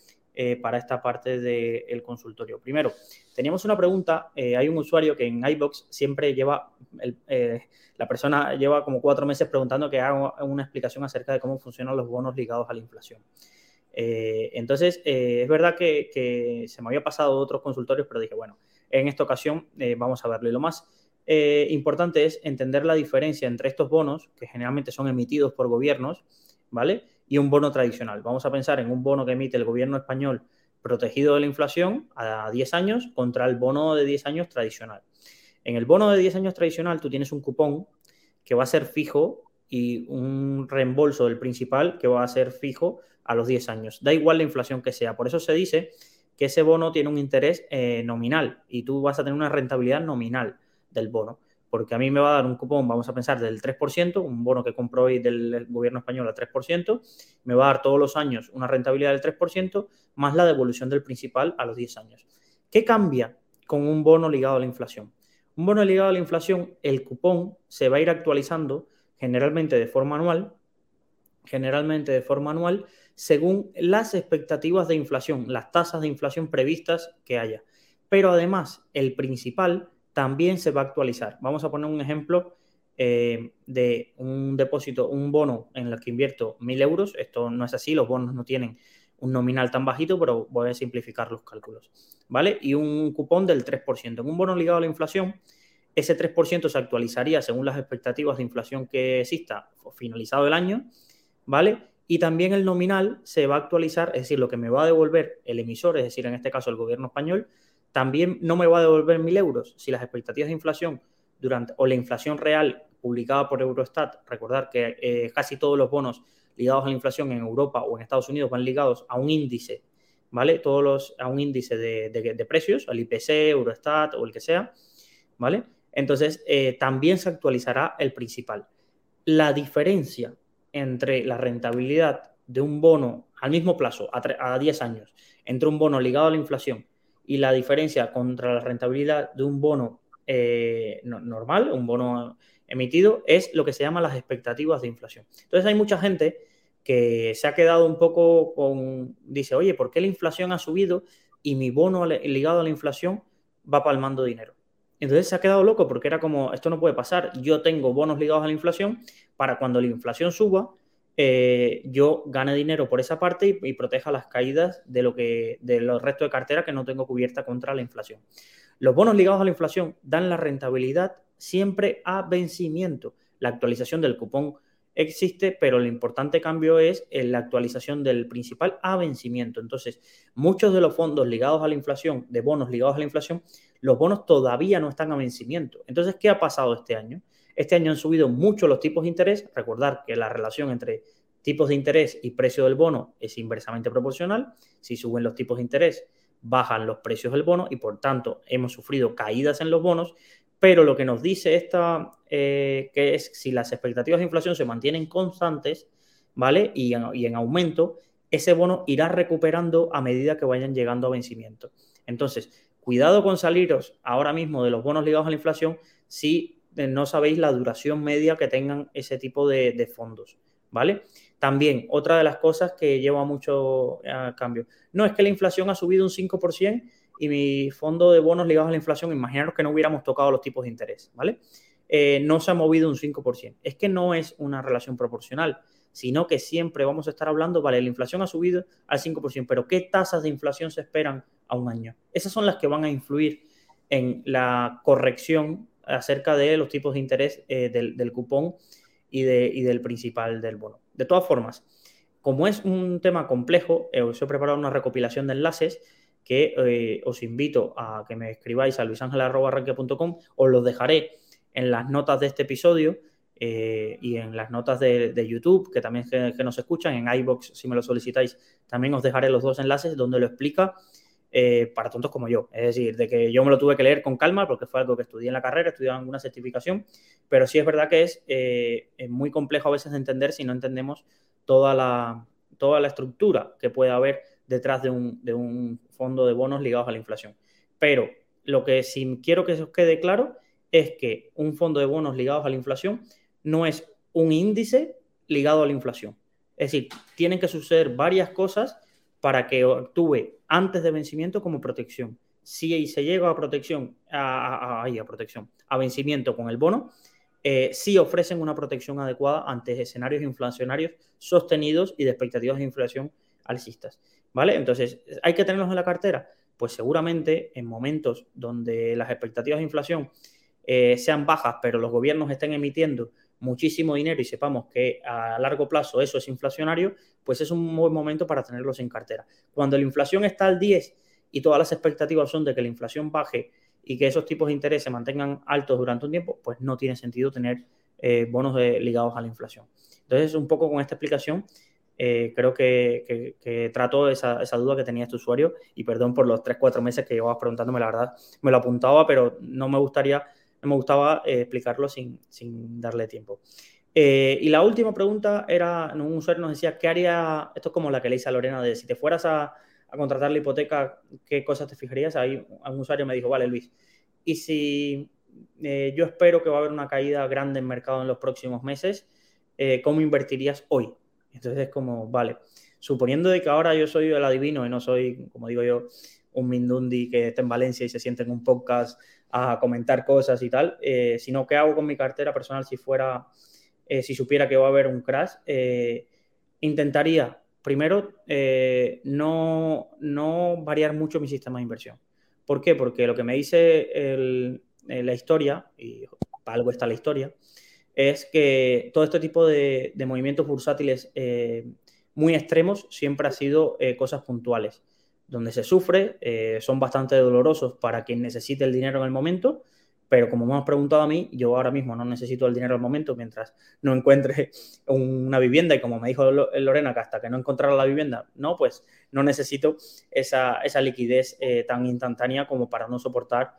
Para esta parte del consultorio. Primero, teníamos una pregunta. hay un usuario que en iBox siempre lleva el, la persona lleva como cuatro meses preguntando que haga una explicación acerca de cómo funcionan los bonos ligados a la inflación. Eh, entonces, eh, es verdad que, se me había pasado otros consultorios, pero dije, bueno, en esta ocasión eh, vamos a verlo. lo más importante es entender la diferencia entre estos bonos, que generalmente son emitidos por gobiernos, ¿vale? Y un bono tradicional. Vamos a pensar en un bono que emite el gobierno español protegido de la inflación a 10 años contra el bono de 10 años tradicional. En el bono de 10 años tradicional tú tienes un cupón que va a ser fijo y un reembolso del principal que va a ser fijo a los 10 años. Da igual la inflación que sea. Por eso se dice que ese bono tiene un interés eh, nominal y tú vas a tener una rentabilidad nominal del bono porque a mí me va a dar un cupón, vamos a pensar, del 3%, un bono que compro hoy del gobierno español al 3%, me va a dar todos los años una rentabilidad del 3%, más la devolución del principal a los 10 años. ¿Qué cambia con un bono ligado a la inflación? Un bono ligado a la inflación, el cupón se va a ir actualizando generalmente de forma anual, generalmente de forma anual, según las expectativas de inflación, las tasas de inflación previstas que haya. Pero además, el principal también se va a actualizar. Vamos a poner un ejemplo eh, de un depósito, un bono en el que invierto mil euros. Esto no es así, los bonos no tienen un nominal tan bajito, pero voy a simplificar los cálculos. ¿Vale? Y un cupón del 3%. En un bono ligado a la inflación, ese 3% se actualizaría según las expectativas de inflación que exista finalizado el año, ¿vale? Y también el nominal se va a actualizar, es decir, lo que me va a devolver el emisor, es decir, en este caso el gobierno español, también no me va a devolver mil euros si las expectativas de inflación durante, o la inflación real publicada por Eurostat, recordar que eh, casi todos los bonos ligados a la inflación en Europa o en Estados Unidos van ligados a un índice, ¿vale? Todos los, a un índice de, precios, al IPC, Eurostat o el que sea, ¿vale? Entonces, eh, también se actualizará el principal. La diferencia entre la rentabilidad de un bono al mismo plazo, a, a 10 años, entre un bono ligado a la inflación y la diferencia contra la rentabilidad de un bono eh, normal, un bono emitido, es lo que se llama las expectativas de inflación. Entonces hay mucha gente que se ha quedado un poco con, dice, oye, ¿por qué la inflación ha subido y mi bono ligado a la inflación va palmando dinero? Entonces se ha quedado loco porque era como, esto no puede pasar, yo tengo bonos ligados a la inflación para cuando la inflación suba, eh, yo gane dinero por esa parte y, proteja las caídas de lo que de los restos de cartera que no tengo cubierta contra la inflación. Los bonos ligados a la inflación dan la rentabilidad siempre a vencimiento. La actualización del cupón existe, pero el importante cambio es la actualización del principal a vencimiento. Entonces, muchos de los fondos ligados a la inflación, de bonos ligados a la inflación, los bonos todavía no están a vencimiento. Entonces, ¿qué ha pasado este año? Este año han subido mucho los tipos de interés. Recordar que la relación entre tipos de interés y precio del bono es inversamente proporcional. Si suben los tipos de interés, bajan los precios del bono y por tanto hemos sufrido caídas en los bonos. Pero lo que nos dice esta, eh, que es si las expectativas de inflación se mantienen constantes, ¿vale? Y en, y en aumento, ese bono irá recuperando a medida que vayan llegando a vencimiento. Entonces, cuidado con saliros ahora mismo de los bonos ligados a la inflación si no sabéis la duración media que tengan ese tipo de, fondos, ¿vale? También, otra de las cosas que lleva mucho a cambio. No, es que la inflación ha subido un 5% y mi fondo de bonos ligados a la inflación, imaginaros que no hubiéramos tocado los tipos de interés, ¿vale? Eh, no se ha movido un 5%. Es que no es una relación proporcional, sino que siempre vamos a estar hablando, vale, la inflación ha subido al 5%, pero ¿qué tasas de inflación se esperan a un año? Esas son las que van a influir en la corrección acerca de los tipos de interés eh, del, cupón y, de, del principal del bono. De todas formas, como es un tema complejo, eh, os he preparado una recopilación de enlaces que eh, os invito a que me escribáis a luisangel.com, os los dejaré en las notas de este episodio y en las notas de, YouTube, que también que, que, nos escuchan, en iBox, si me lo solicitáis, también os dejaré los dos enlaces donde lo explica eh, para tontos como yo. Es decir, de que yo me lo tuve que leer con calma porque fue algo que estudié en la carrera, estudié alguna certificación, pero sí es verdad que es, eh, muy complejo a veces de entender si no entendemos toda la, toda la estructura que puede haber detrás de un, de un fondo de bonos ligados a la inflación. Pero lo que sí quiero que se os quede claro es que un fondo de bonos ligados a la inflación no es un índice ligado a la inflación. Es decir, tienen que suceder varias cosas para que actúe antes de vencimiento como protección. Si se llega a protección, a, a, protección, a vencimiento con el bono, eh, sí ofrecen una protección adecuada ante escenarios inflacionarios sostenidos y de expectativas de inflación alcistas. ¿Vale? Entonces, ¿hay que tenerlos en la cartera? Pues seguramente en momentos donde las expectativas de inflación eh, sean bajas, pero los gobiernos estén emitiendo muchísimo dinero y sepamos que a largo plazo eso es inflacionario, pues es un buen momento para tenerlos en cartera. Cuando la inflación está al 10 y todas las expectativas son de que la inflación baje y que esos tipos de interés se mantengan altos durante un tiempo, pues no tiene sentido tener eh, bonos ligados a la inflación. Entonces, un poco con esta explicación, eh, creo que, que, trato esa, duda que tenía este usuario y perdón por los 3-4 meses que llevabas preguntándome, la verdad me lo apuntaba, pero no me gustaría, me gustaba eh, explicarlo sin, sin, darle tiempo. y la última pregunta era, un usuario nos decía, ¿qué haría, esto es como la que le hice a Lorena, de si te fueras a, a contratar la hipoteca, ¿qué cosas te fijarías? Ahí un usuario me dijo, vale, Luis, y si eh, yo espero que va a haber una caída grande en mercado en los próximos meses, eh, ¿cómo invertirías hoy? Entonces es como, vale, suponiendo de que ahora yo soy el adivino y no soy, como digo yo, un Mindundi que está en Valencia y se siente en un podcast a comentar cosas y tal, eh, sino qué hago con mi cartera personal si fuera, si supiera que va a haber un crash, intentaría primero, eh, no, variar mucho mi sistema de inversión. ¿Por qué? Porque lo que me dice eh, la historia, y para algo está la historia, es que todo este tipo de, movimientos bursátiles eh, muy extremos siempre ha sido cosas puntuales. Donde se sufre, son bastante dolorosos para quien necesite el dinero en el momento, pero como me has preguntado a mí, yo ahora mismo no necesito el dinero al momento mientras no encuentre una vivienda y como me dijo Lorena que hasta que no encontrara la vivienda, no, pues no necesito esa, liquidez eh, tan instantánea como para no soportar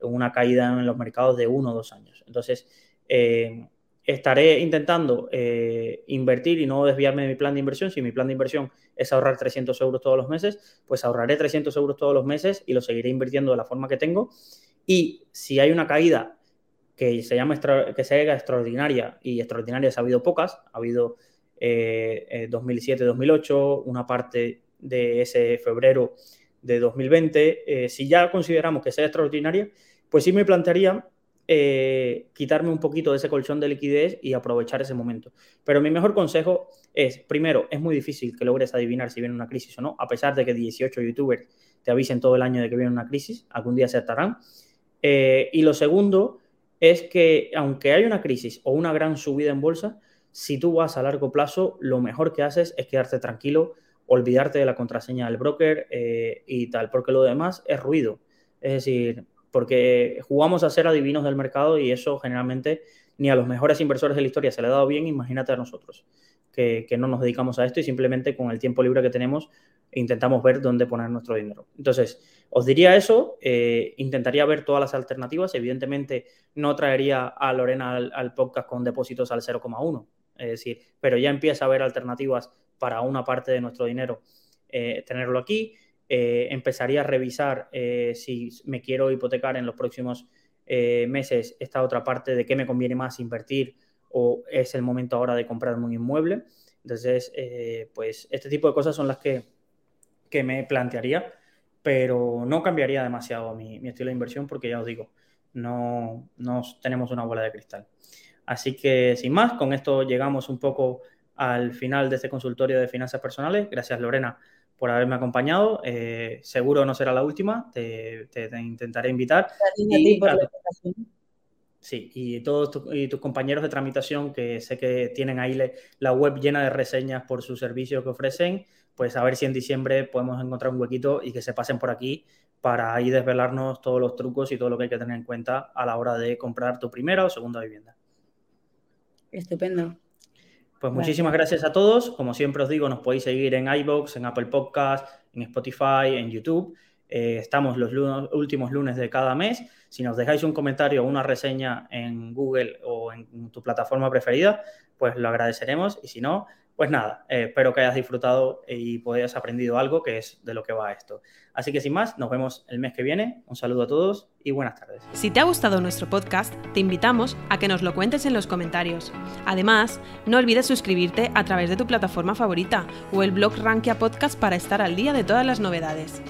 una caída en los mercados de uno o dos años. Entonces, eh, estaré intentando eh, invertir y no desviarme de mi plan de inversión. Si mi plan de inversión es ahorrar 300 euros todos los meses, pues ahorraré 300 euros todos los meses y lo seguiré invirtiendo de la forma que tengo y si hay una caída que se llama que se haga extraordinaria, y extraordinaria ha habido pocas, ha habido 2007-2008, eh, una parte de ese febrero de 2020, eh, si ya consideramos que sea extraordinaria, pues sí me plantearía eh, quitarme un poquito de ese colchón de liquidez y aprovechar ese momento. Pero mi mejor consejo es, primero, es muy difícil que logres adivinar si viene una crisis o no, a pesar de que 18 youtubers te avisen todo el año de que viene una crisis, algún día se atarán. Eh, y lo segundo es que aunque haya una crisis o una gran subida en bolsa, si tú vas a largo plazo, lo mejor que haces es quedarte tranquilo, olvidarte de la contraseña del broker eh, y tal, porque lo demás es ruido. Es decir, porque jugamos a ser adivinos del mercado y eso generalmente ni a los mejores inversores de la historia se le ha dado bien, imagínate a nosotros, que, no nos dedicamos a esto y simplemente con el tiempo libre que tenemos intentamos ver dónde poner nuestro dinero. Entonces, os diría eso, eh, intentaría ver todas las alternativas, evidentemente no traería a Lorena al, podcast con depósitos al 0,1, es decir, pero ya empieza a haber alternativas para una parte de nuestro dinero, eh, tenerlo aquí, eh, empezaría a revisar si me quiero hipotecar en los próximos meses esta otra parte de qué me conviene más invertir o es el momento ahora de comprarme un inmueble. Entonces, pues este tipo de cosas son las que que me plantearía, pero no cambiaría demasiado mi, estilo de inversión porque ya os digo, no, no tenemos una bola de cristal. Así que sin más, con esto llegamos un poco al final de este consultorio de finanzas personales. Gracias Lorena por haberme acompañado. Eh, seguro no será la última, te, intentaré invitar. Y, sí, y todos tus compañeros de tramitación que sé que tienen ahí la web llena de reseñas por sus servicios que ofrecen, pues a ver si en diciembre podemos encontrar un huequito y que se pasen por aquí para ahí desvelarnos todos los trucos y todo lo que hay que tener en cuenta a la hora de comprar tu primera o segunda vivienda. Estupendo. Pues muchísimas gracias a todos. Como siempre os digo, nos podéis seguir en iBox, en Apple Podcast, en Spotify, en YouTube. Eh, estamos los últimos lunes de cada mes. Si nos dejáis un comentario o una reseña en Google o en tu plataforma preferida, pues lo agradeceremos. Y si no, pues nada, eh, espero que hayas disfrutado y hayas aprendido algo que es de lo que va esto. Así que sin más, nos vemos el mes que viene. Un saludo a todos y buenas tardes. Si te ha gustado nuestro podcast, te invitamos a que nos lo cuentes en los comentarios. Además, no olvides suscribirte a través de tu plataforma favorita o el blog Rankia Podcast para estar al día de todas las novedades.